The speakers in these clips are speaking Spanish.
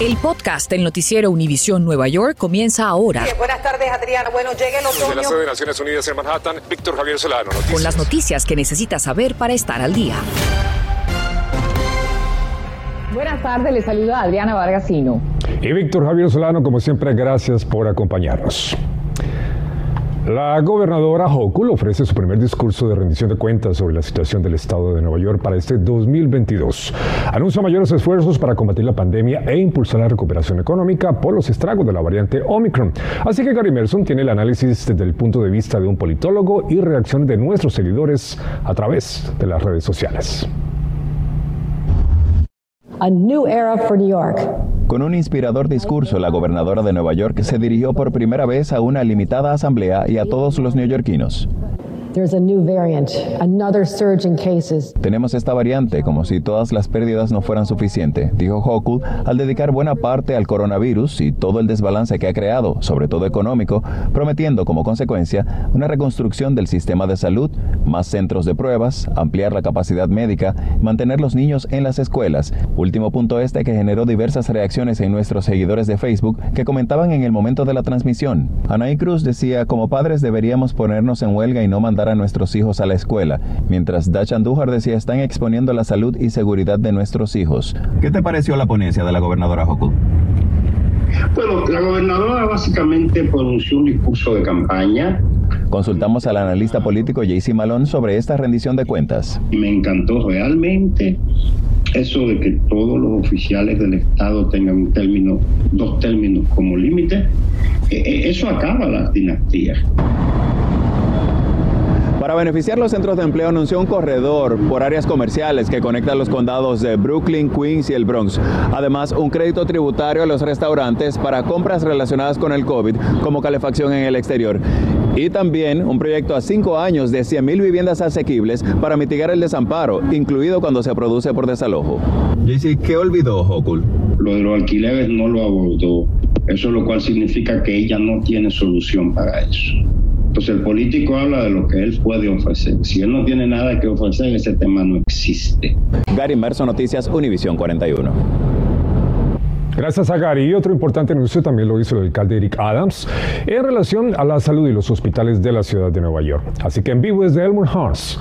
El podcast del noticiero Univisión Nueva York comienza ahora. buenas tardes, Adriana. Bueno, llega el otoño. Desde la sede de Naciones Unidas en Manhattan, Víctor Javier Solano. Noticias. Con las noticias que necesitas saber para estar al día. Buenas tardes, le saluda Adriana Vargasino. Y Víctor Javier Solano, como siempre, gracias por acompañarnos. La gobernadora Hochul ofrece su primer discurso de rendición de cuentas sobre la situación del estado de Nueva York para este 2022. Anuncia mayores esfuerzos para combatir la pandemia e impulsar la recuperación económica por los estragos de la variante Omicron. Así que Gary Merson tiene el análisis desde el punto de vista de un politólogo y reacciones de nuestros seguidores a través de las redes sociales. A new era for New York. Con un inspirador discurso, la gobernadora de Nueva York se dirigió por primera vez a una limitada asamblea y a todos los neoyorquinos. There's a new variant, another surge in cases. Tenemos esta variante como si todas las pérdidas no fueran suficientes, dijo Hochul al dedicar buena parte al coronavirus y todo el desbalance que ha creado, sobre todo económico, prometiendo como consecuencia una reconstrucción del sistema de salud, más centros de pruebas, ampliar la capacidad médica, mantener los niños en las escuelas. Último punto este que generó diversas reacciones en nuestros seguidores de Facebook que comentaban en el momento de la transmisión. Anaí Cruz decía, como padres deberíamos ponernos en huelga y no mandar a nuestros hijos a la escuela, mientras Dach Andújar decía están exponiendo la salud y seguridad de nuestros hijos. ¿Qué te pareció la ponencia de la gobernadora Hochul? Bueno, la gobernadora básicamente pronunció un discurso de campaña. Consultamos al analista político JC Malone sobre esta rendición de cuentas. Me encantó realmente eso de que todos los oficiales del Estado tengan un término, dos términos como límite. Eso acaba las dinastías. Para beneficiar los centros de empleo anunció un corredor por áreas comerciales que conecta los condados de Brooklyn, Queens y el Bronx. Además, un crédito tributario a los restaurantes para compras relacionadas con el COVID, como calefacción en el exterior. Y también un proyecto a cinco años de 100.000 viviendas asequibles para mitigar el desamparo, incluido cuando se produce por desalojo. JC, ¿qué olvidó Hokul? Lo de los alquileres no lo abordó. Eso lo cual significa que ella no tiene solución para eso. Entonces el político habla de lo que él puede ofrecer. Si él no tiene nada que ofrecer, ese tema no existe. Gary Merso, Noticias, Univisión 41. Gracias a Gary. Y otro importante anuncio también lo hizo el alcalde Eric Adams en relación a la salud y los hospitales de la ciudad de Nueva York. Así que en vivo desde Elmore House,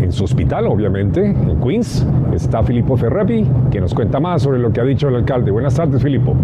en su hospital, obviamente, en Queens, está Filippo Ferrapi, que nos cuenta más sobre lo que ha dicho el alcalde. Buenas tardes, Filippo.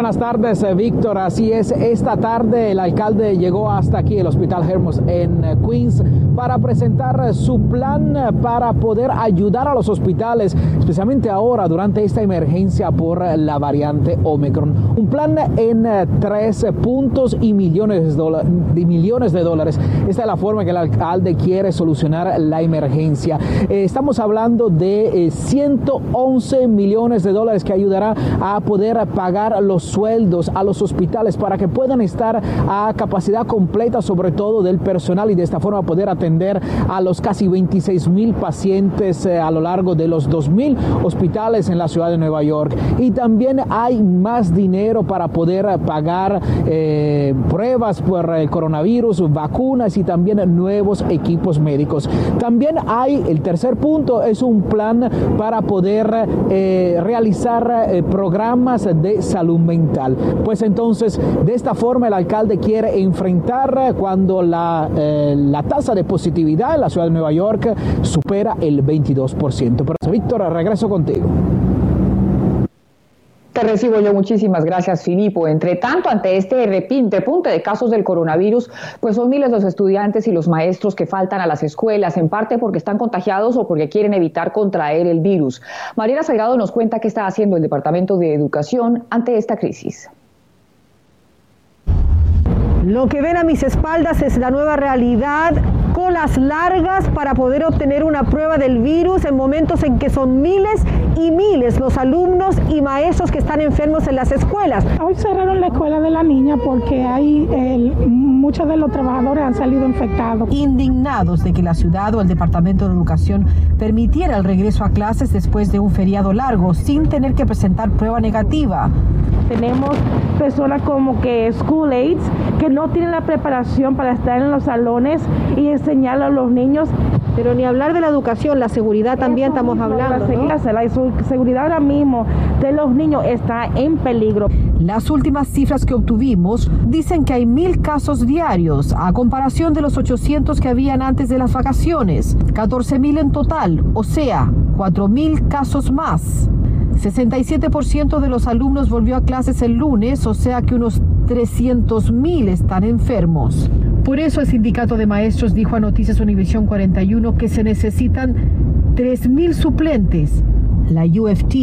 Buenas tardes, eh, Víctor. Así es, esta tarde el alcalde llegó hasta aquí, el Hospital Hermos en eh, Queens, para presentar eh, su plan para poder ayudar a los hospitales, especialmente ahora durante esta emergencia por la variante Omicron. Un plan en tres puntos y millones de, millones de dólares. Esta es la forma que el alcalde quiere solucionar la emergencia. estamos hablando de 111 millones de dólares que ayudará a poder pagar los sueldos a los hospitales para que puedan estar a capacidad completa, sobre todo del personal, y de esta forma poder atender a los casi 26 mil pacientes eh, a lo largo de los 2 mil hospitales en la ciudad de Nueva York. Y también hay más dinero para poder pagar eh, pruebas por el coronavirus, vacunas y también nuevos equipos médicos. También hay el tercer punto, es un plan para poder eh, realizar programas de salud mental pues entonces, de esta forma el alcalde quiere enfrentar cuando la, eh, la tasa de positividad en la ciudad de Nueva York supera el 22%. Pero Víctor, regreso contigo. Te recibo yo muchísimas gracias, Filipo. Entre tanto, ante este repunte de casos del coronavirus, pues son miles los estudiantes y los maestros que faltan a las escuelas, en parte porque están contagiados o porque quieren evitar contraer el virus. Mariana Salgado nos cuenta qué está haciendo el Departamento de Educación ante esta crisis. Lo que ven a mis espaldas es la nueva realidad colas largas para poder obtener una prueba del virus en momentos en que son miles y miles los alumnos y maestros que están enfermos en las escuelas. Hoy cerraron la escuela de la niña porque hay muchos de los trabajadores han salido infectados. Indignados de que la ciudad o el Departamento de Educación permitiera el regreso a clases después de un feriado largo sin tener que presentar prueba negativa. Tenemos personas como que school aides que no tienen la preparación para estar en los salones y enseñar a los niños Pero ni hablar de la educación, la seguridad también estamos hablando. La, la seguridad ahora mismo de los niños está en peligro. Las últimas cifras que obtuvimos dicen que hay mil casos diarios, a comparación de los 800 que habían antes de las vacaciones, 14 mil en total, o sea, 4 mil casos más. 67% de los alumnos volvió a clases el lunes, o sea que unos 300.000 están enfermos. Por eso el sindicato de maestros dijo a Noticias Univisión 41 que se necesitan 3.000 suplentes. La UFT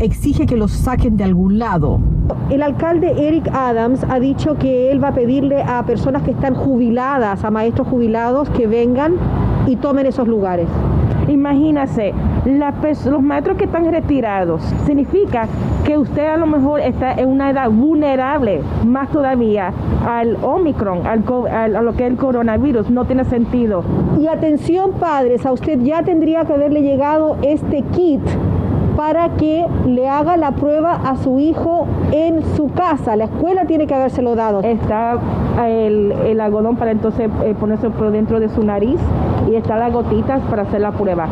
exige que los saquen de algún lado. El alcalde Eric Adams ha dicho que él va a pedirle a personas que están jubiladas, a maestros jubilados, que vengan y tomen esos lugares. Los maestros que están retirados, significa que usted a lo mejor está en una edad vulnerable, más todavía al Omicron, al, a lo que es el coronavirus, no tiene sentido. Y atención padres, a usted ya tendría que haberle llegado este kit para que le haga la prueba a su hijo en su casa. La escuela tiene que habérselo dado. Está el, el algodón para entonces eh, ponerse por dentro de su nariz y está las gotitas para hacer la prueba.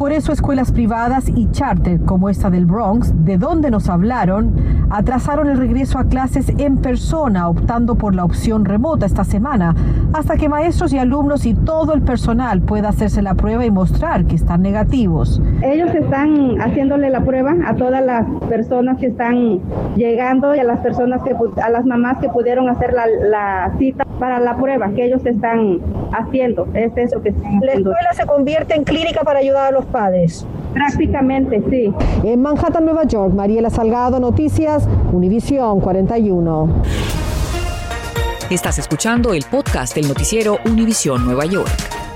Por eso escuelas privadas y charter como esta del Bronx, de donde nos hablaron, atrasaron el regreso a clases en persona, optando por la opción remota esta semana, hasta que maestros y alumnos y todo el personal pueda hacerse la prueba y mostrar que están negativos. Ellos están haciéndole la prueba a todas las personas que están llegando y a las personas que a las mamás que pudieron hacer la, la cita para la prueba que ellos están haciendo. Es eso que están La escuela se convierte en clínica para ayudar a los padres. Prácticamente, sí. En Manhattan, Nueva York, Mariela Salgado, Noticias, Univisión 41. Estás escuchando el podcast del noticiero Univisión Nueva York.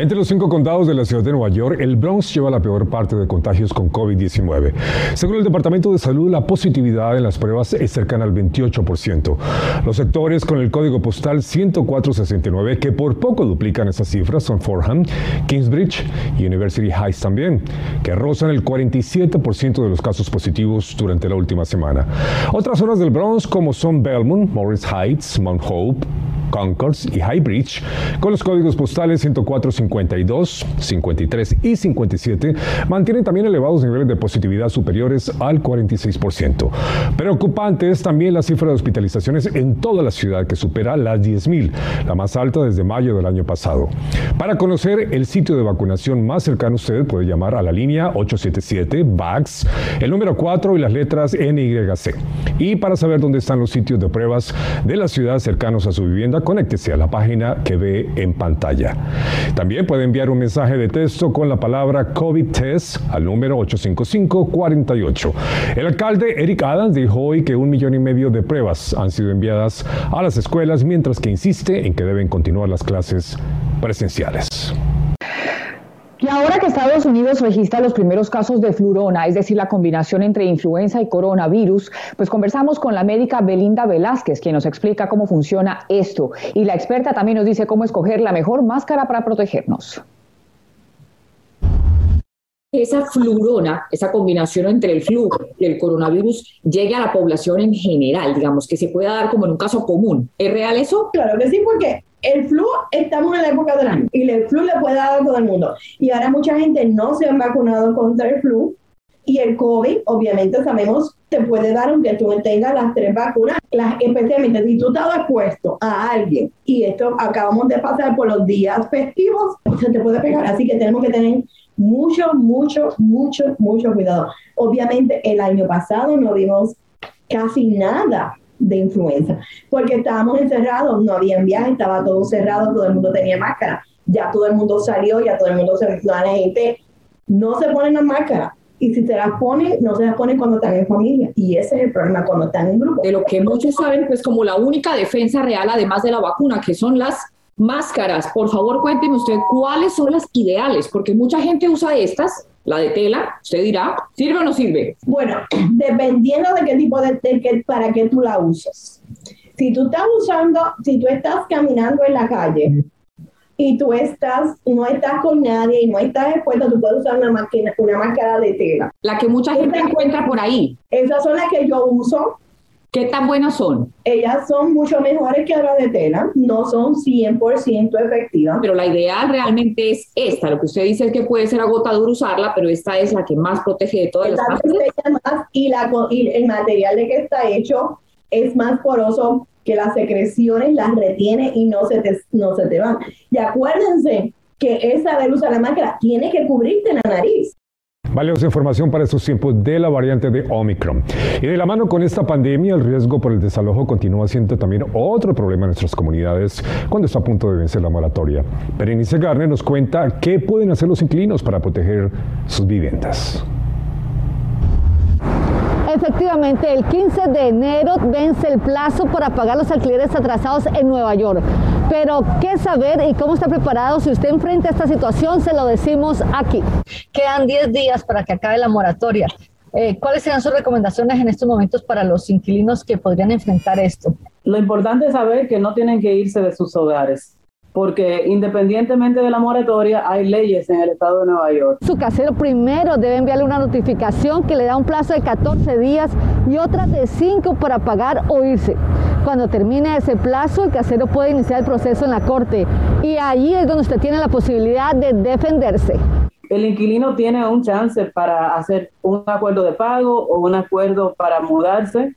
Entre los cinco condados de la ciudad de Nueva York, el Bronx lleva la peor parte de contagios con COVID-19. Según el Departamento de Salud, la positividad en las pruebas es cercana al 28%. Los sectores con el código postal 10469, que por poco duplican esas cifras, son Fordham, Kingsbridge y University Heights también, que rozan el 47% de los casos positivos durante la última semana. Otras zonas del Bronx, como son Belmont, Morris Heights, Mount Hope, Concourse y Highbridge, con los códigos postales 10452, 53 y 57, mantienen también elevados niveles de positividad superiores al 46%. Preocupante es también la cifra de hospitalizaciones en toda la ciudad, que supera las 10.000, la más alta desde mayo del año pasado. Para conocer el sitio de vacunación más cercano, usted puede llamar a la línea 877-VAX, el número 4 y las letras NYC. Y para saber dónde están los sitios de pruebas de la ciudad cercanos a su vivienda, conéctese a la página que ve en pantalla. También puede enviar un mensaje de texto con la palabra COVID Test al número 855-48. El alcalde Eric Adams dijo hoy que un millón y medio de pruebas han sido enviadas a las escuelas, mientras que insiste en que deben continuar las clases presenciales. Y ahora que Estados Unidos registra los primeros casos de flurona, es decir, la combinación entre influenza y coronavirus, pues conversamos con la médica Belinda Velázquez, quien nos explica cómo funciona esto. Y la experta también nos dice cómo escoger la mejor máscara para protegernos esa flurona, esa combinación entre el flu y el coronavirus llegue a la población en general, digamos, que se pueda dar como en un caso común. ¿Es real eso? Claro que sí, porque el flu, estamos en la época del año y el flu le puede dar a todo el mundo. Y ahora mucha gente no se han vacunado contra el flu y el COVID, obviamente sabemos, te puede dar aunque tú tengas las tres vacunas, las, especialmente si tú estás expuesto a alguien y esto acabamos de pasar por los días festivos, se te puede pegar. Así que tenemos que tener mucho, mucho, mucho, mucho cuidado. Obviamente el año pasado no vimos casi nada de influenza, porque estábamos encerrados, no había viaje, estaba todo cerrado, todo el mundo tenía máscara, ya todo el mundo salió, ya todo el mundo se la gente no se pone la máscara. Y si se las ponen, no se las ponen cuando están en familia. Y ese es el problema cuando están en grupo. De lo que muchos saben, pues como la única defensa real, además de la vacuna, que son las Máscaras, por favor cuénteme usted cuáles son las ideales, porque mucha gente usa estas, la de tela, usted dirá, ¿sirve o no sirve? Bueno, dependiendo de qué tipo de, de para qué tú la usas. Si tú estás usando, si tú estás caminando en la calle y tú estás, no estás con nadie y no estás expuesto, tú puedes usar una, máquina, una máscara de tela. La que mucha gente encuentra por ahí. Esas son las que yo uso ¿Qué tan buenas son? Ellas son mucho mejores que las de tela, no son 100% efectivas. Pero la ideal realmente es esta. Lo que usted dice es que puede ser agotador usarla, pero esta es la que más protege de todas las más y, la, y el material de que está hecho es más poroso que las secreciones, las retiene y no se te, no se te van. Y acuérdense que esa de luz a la máscara tiene que cubrirte la nariz. Valiosa información para estos tiempos de la variante de Omicron. Y de la mano con esta pandemia, el riesgo por el desalojo continúa siendo también otro problema en nuestras comunidades cuando está a punto de vencer la moratoria. Berenice Garner nos cuenta qué pueden hacer los inquilinos para proteger sus viviendas. Efectivamente, el 15 de enero vence el plazo para pagar los alquileres atrasados en Nueva York. Pero, ¿qué saber y cómo está preparado si usted enfrenta esta situación? Se lo decimos aquí. Quedan 10 días para que acabe la moratoria. Eh, ¿Cuáles serían sus recomendaciones en estos momentos para los inquilinos que podrían enfrentar esto? Lo importante es saber que no tienen que irse de sus hogares porque independientemente de la moratoria hay leyes en el estado de Nueva York. Su casero primero debe enviarle una notificación que le da un plazo de 14 días y otra de 5 para pagar o irse. Cuando termine ese plazo, el casero puede iniciar el proceso en la corte y allí es donde usted tiene la posibilidad de defenderse. El inquilino tiene un chance para hacer un acuerdo de pago o un acuerdo para mudarse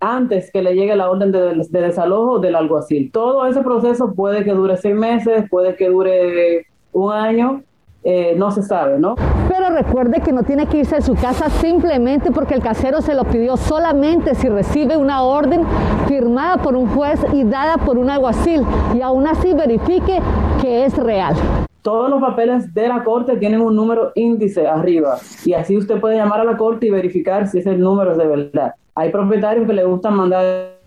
antes que le llegue la orden de, desalojo del alguacil. Todo ese proceso puede que dure seis meses, puede que dure un año, eh, no se sabe, ¿no? Pero recuerde que no tiene que irse de su casa simplemente porque el casero se lo pidió, solamente si recibe una orden firmada por un juez y dada por un alguacil y aún así verifique que es real. Todos los papeles de la corte tienen un número índice arriba y así usted puede llamar a la corte y verificar si ese número es de verdad. Hay propietarios que le gustan mandar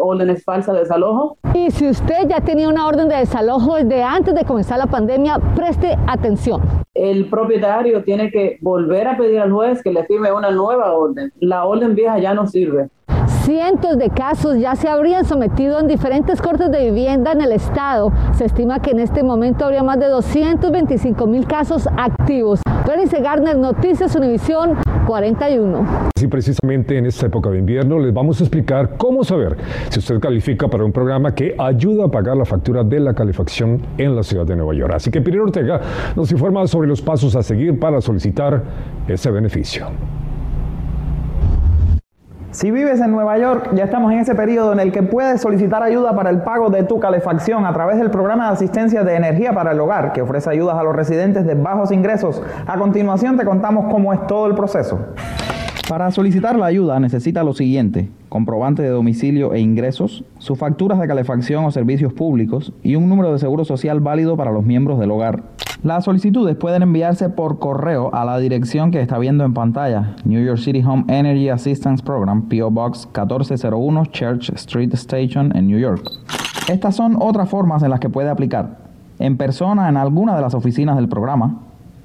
órdenes falsas de desalojo. Y si usted ya tenía una orden de desalojo desde antes de comenzar la pandemia, preste atención. El propietario tiene que volver a pedir al juez que le firme una nueva orden. La orden vieja ya no sirve. Cientos de casos ya se habrían sometido en diferentes cortes de vivienda en el estado. Se estima que en este momento habría más de 225 mil casos activos. Berenice Garner, Noticias Univisión 41. Sí, precisamente en esta época de invierno les vamos a explicar cómo saber si usted califica para un programa que ayuda a pagar la factura de la calefacción en la ciudad de Nueva York. Así que Pilar Ortega nos informa sobre los pasos a seguir para solicitar ese beneficio. Si vives en Nueva York, ya estamos en ese periodo en el que puedes solicitar ayuda para el pago de tu calefacción a través del programa de asistencia de energía para el hogar, que ofrece ayudas a los residentes de bajos ingresos. A continuación te contamos cómo es todo el proceso. Para solicitar la ayuda necesita lo siguiente, comprobante de domicilio e ingresos, sus facturas de calefacción o servicios públicos y un número de seguro social válido para los miembros del hogar. Las solicitudes pueden enviarse por correo a la dirección que está viendo en pantalla, New York City Home Energy Assistance Program, PO Box 1401 Church Street Station en New York. Estas son otras formas en las que puede aplicar. En persona en alguna de las oficinas del programa,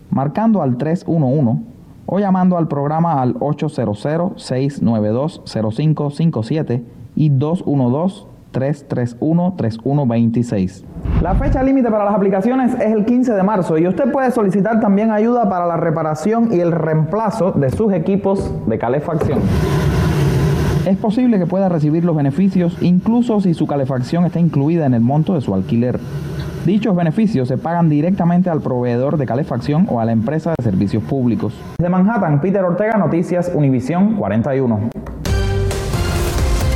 marcando al 311 o llamando al programa al 800-692-0557 y 212 331-3126. La fecha límite para las aplicaciones es el 15 de marzo y usted puede solicitar también ayuda para la reparación y el reemplazo de sus equipos de calefacción. Es posible que pueda recibir los beneficios incluso si su calefacción está incluida en el monto de su alquiler. Dichos beneficios se pagan directamente al proveedor de calefacción o a la empresa de servicios públicos. De Manhattan, Peter Ortega, Noticias Univisión 41.